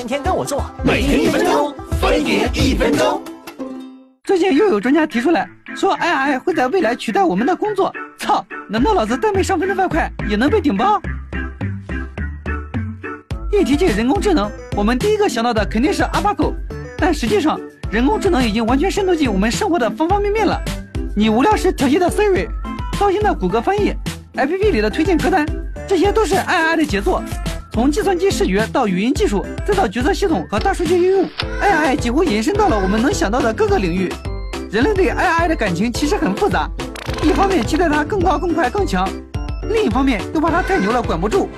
天天跟我做，每天一分钟，分别一分钟。最近又有专家提出来说，AI 会在未来取代我们的工作。操！难道老子单位上分的外快也能被顶包？一提起人工智能，我们第一个想到的肯定是 AlphaGo，但实际上，人工智能已经完全渗透进我们生活的方方面面了。你无聊时调戏的 Siri，高兴的谷歌翻译，APP 里的推荐歌单，这些都是 AI 的杰作。从计算机视觉到语音技术，再到决策系统和大数据应用，AI 几乎延伸到了我们能想到的各个领域。人类对 AI 的感情其实很复杂，一方面期待它更高、更快、更强，另一方面又怕它太牛了管不住。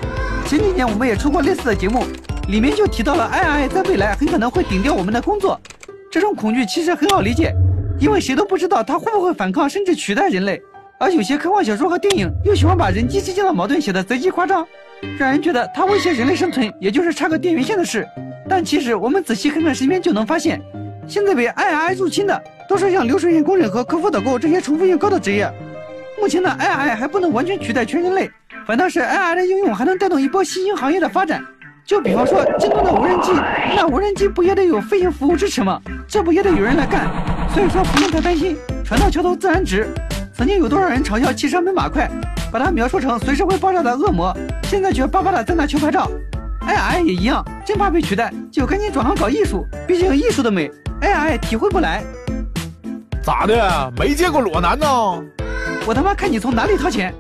前几年我们也出过类似的节目，里面就提到了 AI 在未来很可能会顶掉我们的工作。这种恐惧其实很好理解，因为谁都不知道它会不会反抗甚至取代人类。而有些科幻小说和电影又喜欢把人机之间的矛盾写得贼鸡夸张。让人觉得它威胁人类生存，也就是插个电源线的事。但其实我们仔细看看身边，就能发现，现在被 AI 入侵的都是像流水线工人和客服导购这些重复性高的职业。目前的 AI 还不能完全取代全人类，反倒是 AI 的应用还能带动一波新兴行业的发展。就比方说京东的无人机，那无人机不也得有飞行服务支持吗？这不也得有人来干？所以说不用太担心，船到桥头自然直。曾经有多少人嘲笑汽车没马快，把它描述成随时会爆炸的恶魔。现在却巴巴的在那求拍照，AI 也一样，真怕被取代，就赶紧转行搞艺术。毕竟艺术的美，AI 体会不来。咋的？没见过裸男呢？我他妈看你从哪里掏钱？